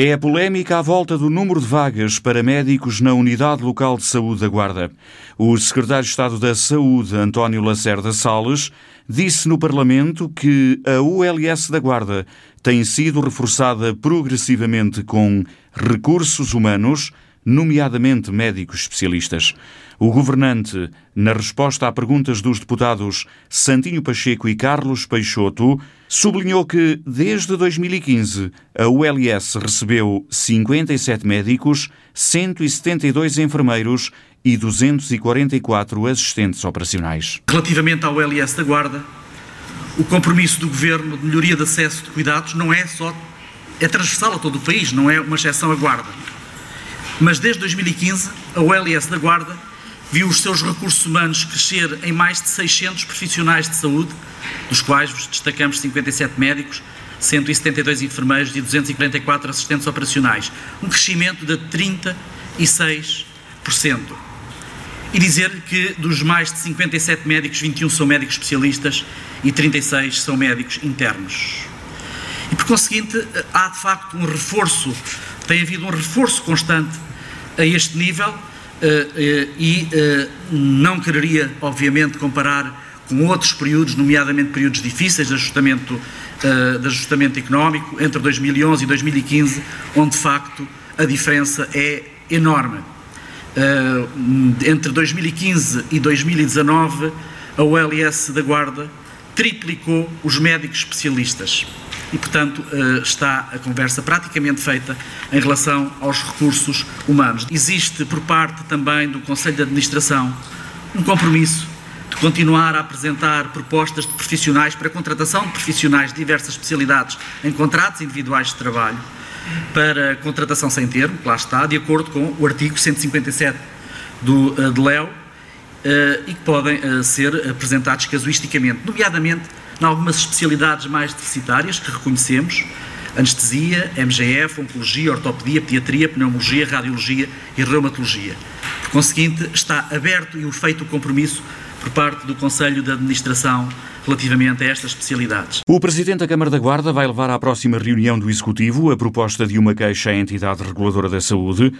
É a polémica à volta do número de vagas para médicos na Unidade Local de Saúde da Guarda. O secretário de Estado da Saúde, António Lacerda Salles, disse no Parlamento que a ULS da Guarda tem sido reforçada progressivamente com recursos humanos, nomeadamente médicos especialistas. O governante, na resposta a perguntas dos deputados Santinho Pacheco e Carlos Peixoto, sublinhou que, desde 2015, a ULS recebeu 57 médicos, 172 enfermeiros e 244 assistentes operacionais. Relativamente à ULS da Guarda, o compromisso do Governo de melhoria de acesso de cuidados não é só. é transversal a todo o país, não é uma exceção à Guarda. Mas desde 2015, a ULS da Guarda viu os seus recursos humanos crescer em mais de 600 profissionais de saúde, dos quais destacamos 57 médicos, 172 enfermeiros e 244 assistentes operacionais. Um crescimento de 36%. E dizer que dos mais de 57 médicos, 21 são médicos especialistas e 36 são médicos internos. E por conseguinte, há de facto um reforço, tem havido um reforço constante a este nível eh, eh, e eh, não quereria, obviamente, comparar com outros períodos, nomeadamente períodos difíceis de ajustamento, de ajustamento económico, entre 2011 e 2015, onde de facto a diferença é enorme. Entre 2015 e 2019, a OLS da Guarda triplicou os médicos especialistas e, portanto, eh, está a conversa praticamente feita em relação aos recursos humanos. Existe, por parte também do Conselho de Administração, um compromisso de continuar a apresentar propostas de profissionais para a contratação de profissionais de diversas especialidades em contratos individuais de trabalho para contratação sem termo, que lá está, de acordo com o artigo 157 do, eh, de LEO, eh, e que podem ser apresentados casuisticamente, nomeadamente em algumas especialidades mais deficitárias que reconhecemos, anestesia, MGF, oncologia, ortopedia, pediatria, pneumologia, radiologia e reumatologia. Por conseguinte, está aberto e feito o compromisso por parte do Conselho de Administração relativamente a estas especialidades. O Presidente da Câmara da Guarda vai levar à próxima reunião do Executivo a proposta de uma queixa à entidade reguladora da saúde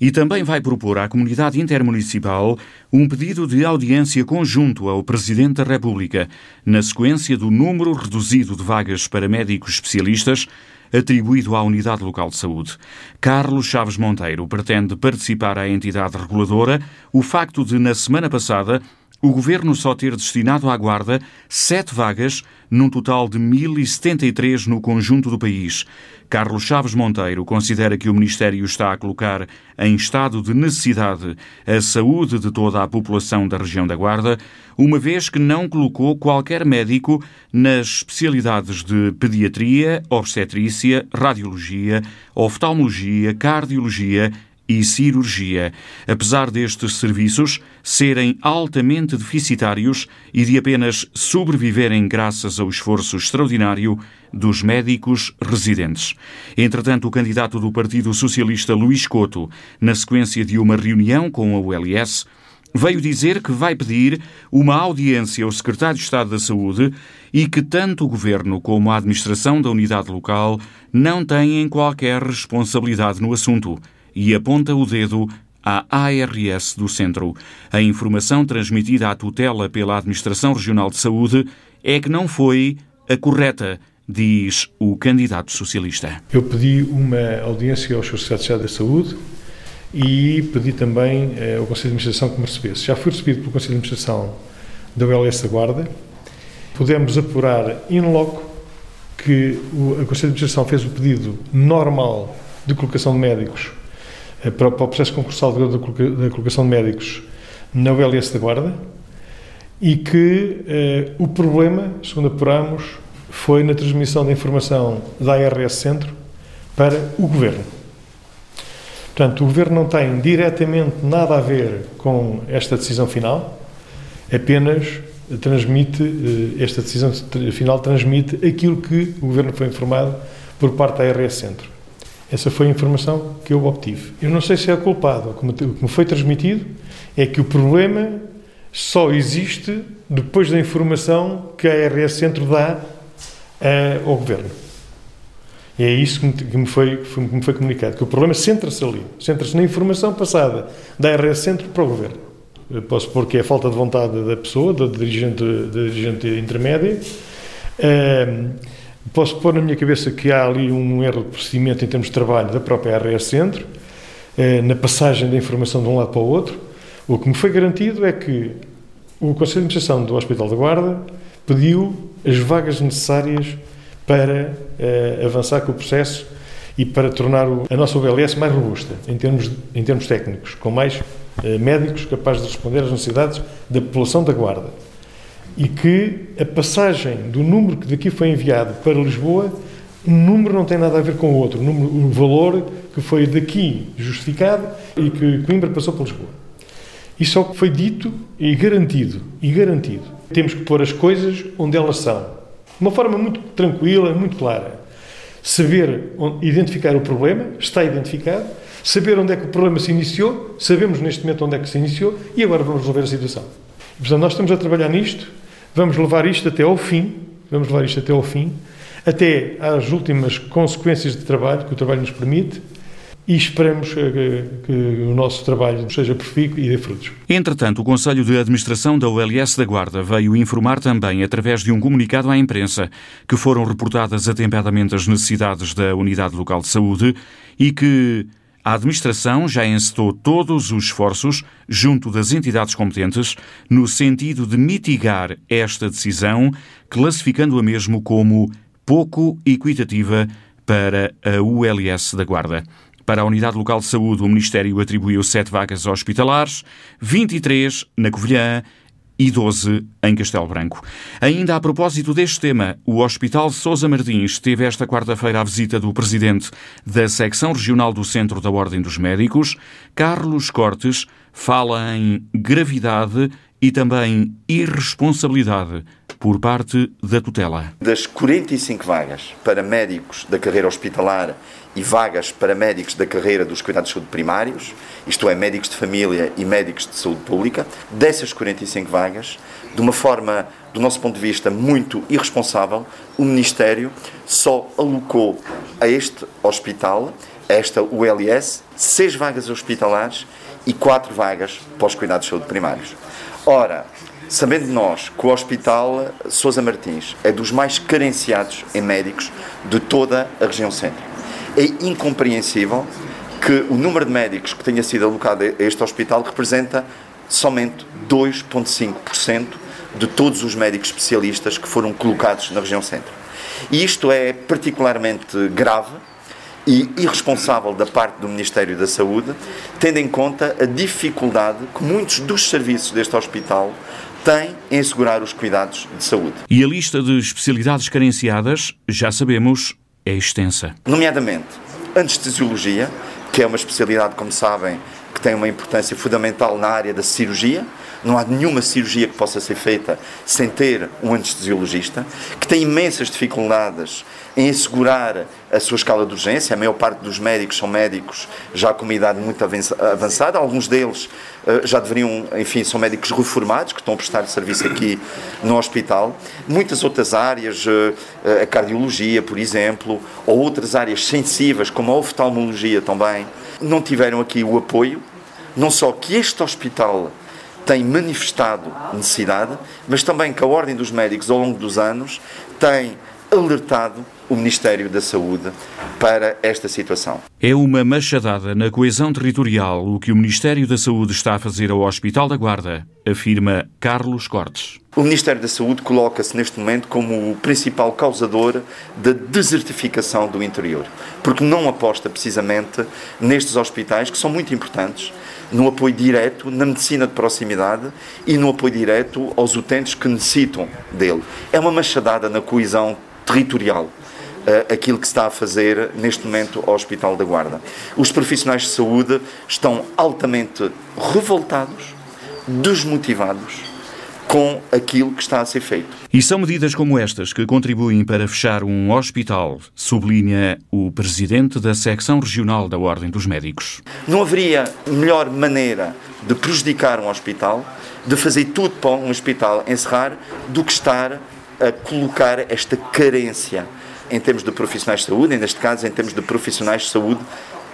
e também vai propor à comunidade intermunicipal um pedido de audiência conjunto ao Presidente da República, na sequência do número reduzido de vagas para médicos especialistas atribuído à Unidade Local de Saúde. Carlos Chaves Monteiro pretende participar à entidade reguladora o facto de, na semana passada, o governo só ter destinado à Guarda sete vagas, num total de 1.073 no conjunto do país. Carlos Chaves Monteiro considera que o Ministério está a colocar em estado de necessidade a saúde de toda a população da região da Guarda, uma vez que não colocou qualquer médico nas especialidades de pediatria, obstetrícia, radiologia, oftalmologia, cardiologia e cirurgia, apesar destes serviços serem altamente deficitários e de apenas sobreviverem graças ao esforço extraordinário dos médicos residentes. Entretanto, o candidato do Partido Socialista Luís Couto, na sequência de uma reunião com a ULS, veio dizer que vai pedir uma audiência ao Secretário de Estado da Saúde e que tanto o Governo como a administração da unidade local não têm qualquer responsabilidade no assunto e aponta o dedo à ARS do Centro. A informação transmitida à tutela pela Administração Regional de Saúde é que não foi a correta, diz o candidato socialista. Eu pedi uma audiência ao Sr. Secretário da Saúde e pedi também eh, ao Conselho de Administração que me recebesse. Já fui recebido pelo Conselho de Administração da ULS da Guarda. Pudemos apurar in loco que o, Conselho de Administração fez o pedido normal de colocação de médicos para, para o processo concursal da colocação de médicos na ULS da Guarda e que eh, o problema, segundo apuramos, foi na transmissão da informação da ARS Centro para o Governo. Portanto, o Governo não tem diretamente nada a ver com esta decisão final, apenas transmite, eh, esta decisão final transmite aquilo que o Governo foi informado por parte da ARS Centro. Essa foi a informação que eu obtive. Eu não sei se é culpado. Como me foi transmitido, é que o problema só existe depois da informação que a ARS Centro dá uh, ao Governo. E é isso que me foi, que me foi comunicado, que o problema centra-se ali, centra-se na informação passada da RS Centro para o Governo. Eu posso pôr que é a falta de vontade da pessoa, da dirigente, da dirigente intermédia. Um, posso pôr na minha cabeça que há ali um erro de procedimento em termos de trabalho da própria RS Centro, uh, na passagem da informação de um lado para o outro. O que me foi garantido é que o Conselho de Administração do Hospital da Guarda pediu as vagas necessárias para uh, avançar com o processo e para tornar a nossa UBLS mais robusta em termos, em termos técnicos, com mais uh, médicos capazes de responder às necessidades da população da Guarda. E que a passagem do número que daqui foi enviado para Lisboa, um número não tem nada a ver com o outro, o, número, o valor que foi daqui justificado e que Coimbra passou para Lisboa. Isso só foi dito e garantido, e garantido. Temos que pôr as coisas onde elas são. De uma forma muito tranquila, muito clara. Saber identificar o problema, está identificado. Saber onde é que o problema se iniciou, sabemos neste momento onde é que se iniciou e agora vamos resolver a situação. Portanto, nós estamos a trabalhar nisto, vamos levar isto até ao fim, vamos levar isto até ao fim, até às últimas consequências de trabalho que o trabalho nos permite, e esperamos que, que, o nosso trabalho seja profícuo e dê frutos. Entretanto, o Conselho de Administração da OLS da Guarda veio informar também, através de um comunicado à imprensa, que foram reportadas atempadamente as necessidades da Unidade Local de Saúde e que a Administração já encetou todos os esforços, junto das entidades competentes, no sentido de mitigar esta decisão, classificando-a mesmo como pouco equitativa para a ULS da Guarda. Para a Unidade Local de Saúde, o Ministério atribuiu sete vagas hospitalares, 23 na Covilhã e 12 em Castelo Branco. Ainda a propósito deste tema, o Hospital Sousa Martins teve esta quarta-feira a visita do presidente da secção regional do Centro da Ordem dos Médicos, Carlos Cortes, fala em gravidade e também irresponsabilidade por parte da tutela. Das 45 vagas para médicos da carreira hospitalar e vagas para médicos da carreira dos cuidados de saúde primários, isto é, médicos de família e médicos de saúde pública, dessas 45 vagas, de uma forma, do nosso ponto de vista, muito irresponsável, o Ministério só alocou a este hospital, a esta ULS, seis vagas hospitalares e quatro vagas para os cuidados de saúde primários. Ora, sabendo nós que o Hospital Sousa Martins é dos mais carenciados em médicos de toda a região centro, é incompreensível que o número de médicos que tenha sido alocado a este hospital representa somente 2,5% de todos os médicos especialistas que foram colocados na região centro. E isto é particularmente grave e irresponsável da parte do Ministério da Saúde, tendo em conta a dificuldade que muitos dos serviços deste hospital têm em assegurar os cuidados de saúde. E a lista de especialidades carenciadas, já sabemos, é extensa. Nomeadamente, anestesiologia, que é uma especialidade, como sabem, que tem uma importância fundamental na área da cirurgia. Não há nenhuma cirurgia que possa ser feita sem ter um anestesiologista, que tem imensas dificuldades em assegurar a sua escala de urgência. A maior parte dos médicos são médicos já com uma idade muito avançada, alguns deles eh, já deveriam, enfim, são médicos reformados que estão a prestar serviço aqui no hospital. Muitas outras áreas, eh, eh, a cardiologia, por exemplo, ou outras áreas sensíveis, como a oftalmologia também, não tiveram aqui o apoio, não só que este hospital tem manifestado necessidade, mas também que a Ordem dos Médicos, ao longo dos anos, tem alertado o Ministério da Saúde para esta situação. É uma machadada na coesão territorial o que o Ministério da Saúde está a fazer ao Hospital da Guarda, afirma Carlos Cortes. O Ministério da Saúde coloca-se neste momento como o principal causador da desertificação do interior, porque não aposta precisamente nestes hospitais que são muito importantes, no apoio direto na medicina de proximidade e no apoio direto aos utentes que necessitam dele. É uma machadada na coesão territorial uh, aquilo que se está a fazer neste momento ao Hospital da Guarda. Os profissionais de saúde estão altamente revoltados, desmotivados com aquilo que está a ser feito. E são medidas como estas que contribuem para fechar um hospital, sublinha o presidente da secção regional da Ordem dos Médicos. Não haveria melhor maneira de prejudicar um hospital, de fazer tudo para um hospital encerrar, do que estar a colocar esta carência em termos de profissionais de saúde, e neste caso em termos de profissionais de saúde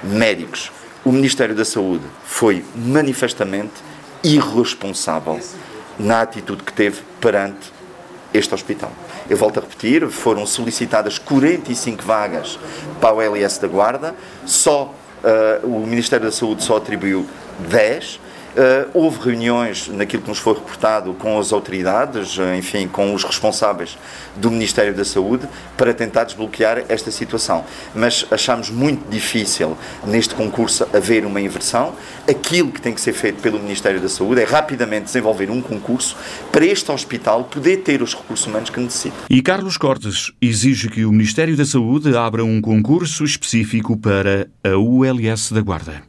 médicos. O Ministério da Saúde foi manifestamente irresponsável na atitude que teve perante este hospital. Eu volto a repetir, foram solicitadas 45 vagas para o LS da Guarda, só uh, o Ministério da Saúde só atribuiu 10, Uh, houve reuniões, naquilo que nos foi reportado, com as autoridades, eh, enfim, com os responsáveis do Ministério da Saúde, para tentar desbloquear esta situação. Mas achamos muito difícil, neste concurso, haver uma inversão. Aquilo que tem que ser feito pelo Ministério da Saúde é rapidamente desenvolver um concurso para este hospital poder ter os recursos humanos que necessita. E Carlos Cortes exige que o Ministério da Saúde abra um concurso específico para a ULS da Guarda.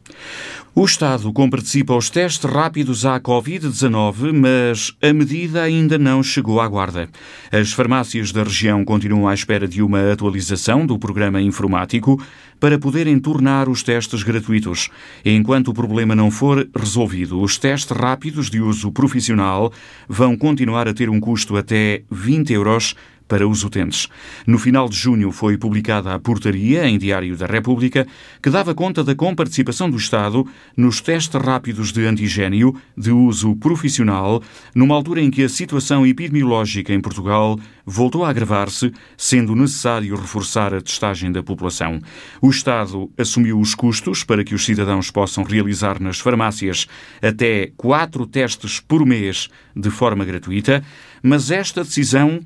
O Estado comparticipa aos testes rápidos à Covid-19, mas a medida ainda não chegou à Guarda. As farmácias da região continuam à espera de uma atualização do programa informático para poderem tornar os testes gratuitos. Enquanto o problema não for resolvido, os testes rápidos de uso profissional vão continuar a ter um custo até 20 euros para os utentes. No final de junho foi publicada a portaria em Diário da República que dava conta da comparticipação do Estado nos testes rápidos de antigênio de uso profissional, numa altura em que a situação epidemiológica em Portugal voltou a agravar-se, sendo necessário reforçar a testagem da população. O Estado assumiu os custos para que os cidadãos possam realizar nas farmácias até quatro testes por mês de forma gratuita, mas esta decisão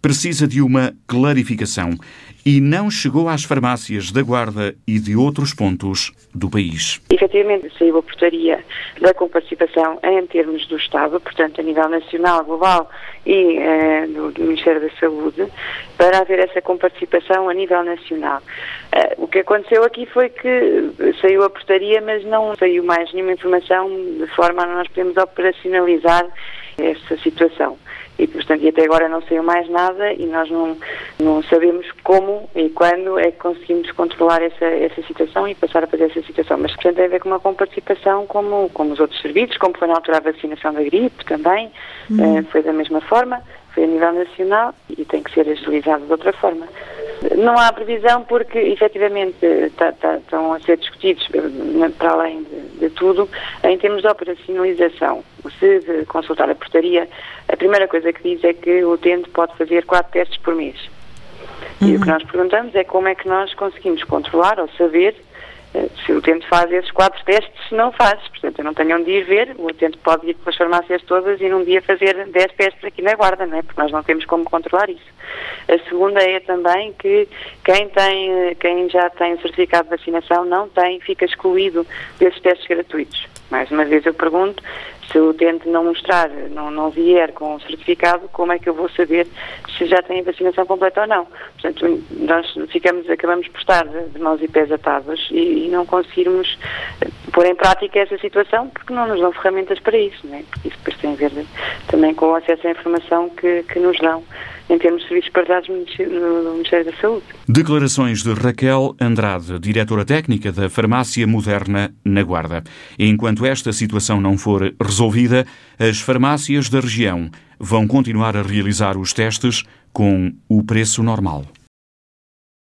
precisa de uma clarificação e não chegou às farmácias da Guarda e de outros pontos do país. Efetivamente, saiu a portaria da comparticipação em termos do Estado, portanto, a nível nacional, global e eh, do, do, Ministério da Saúde, para haver essa comparticipação a nível nacional. Eh, o que aconteceu aqui foi que saiu a portaria, mas não saiu mais nenhuma informação de forma a nós podermos operacionalizar essa situação e, portanto, e até agora não saiu mais nada e nós não, não sabemos como e quando é que conseguimos controlar essa, essa situação e passar a fazer essa situação. Mas, portanto, tem a ver com uma comparticipação como, como os outros serviços, como foi na altura a vacinação da gripe também, uhum. foi da mesma forma, foi a nível nacional e tem que ser agilizado de outra forma. Não há previsão porque, efetivamente, tá, tá, estão a ser discutidos, eh, para além de, de, tudo, em termos de operacionalização. Se consultar a portaria, a primeira coisa que diz é que o utente pode fazer quatro testes por mês. Uhum. E o que uhum. nós perguntamos é como é que nós conseguimos controlar ou saber eh, se o utente faz esses quatro testes, se não faz. Portanto, eu não tenho onde ir ver, o utente pode ir pelas farmácias todas e num dia fazer 10 testes aqui na guarda, não é? porque nós não temos como controlar isso. A segunda é também que quem, tem, quem já tem certificado de vacinação não tem, fica excluído desses testes gratuitos. Mais uma vez eu pergunto, se o utente não mostrar, não, não vier com o certificado, como é que eu vou saber se já tem a vacinação completa ou não? Portanto, nós ficamos, acabamos por estar de mãos e pés atados e, e não conseguirmos eh, pôr em prática essa situação porque não nos dão ferramentas para isso, não é? Porque isso depois tem a ver também com o acesso à informação que, que nos dão em termos de serviços partilhados no Ministério da Saúde. Declarações de Raquel Andrade, diretora técnica da Farmácia Moderna na Guarda. Enquanto esta situação não for resolvida, as farmácias da região vão continuar a realizar os testes com o preço normal.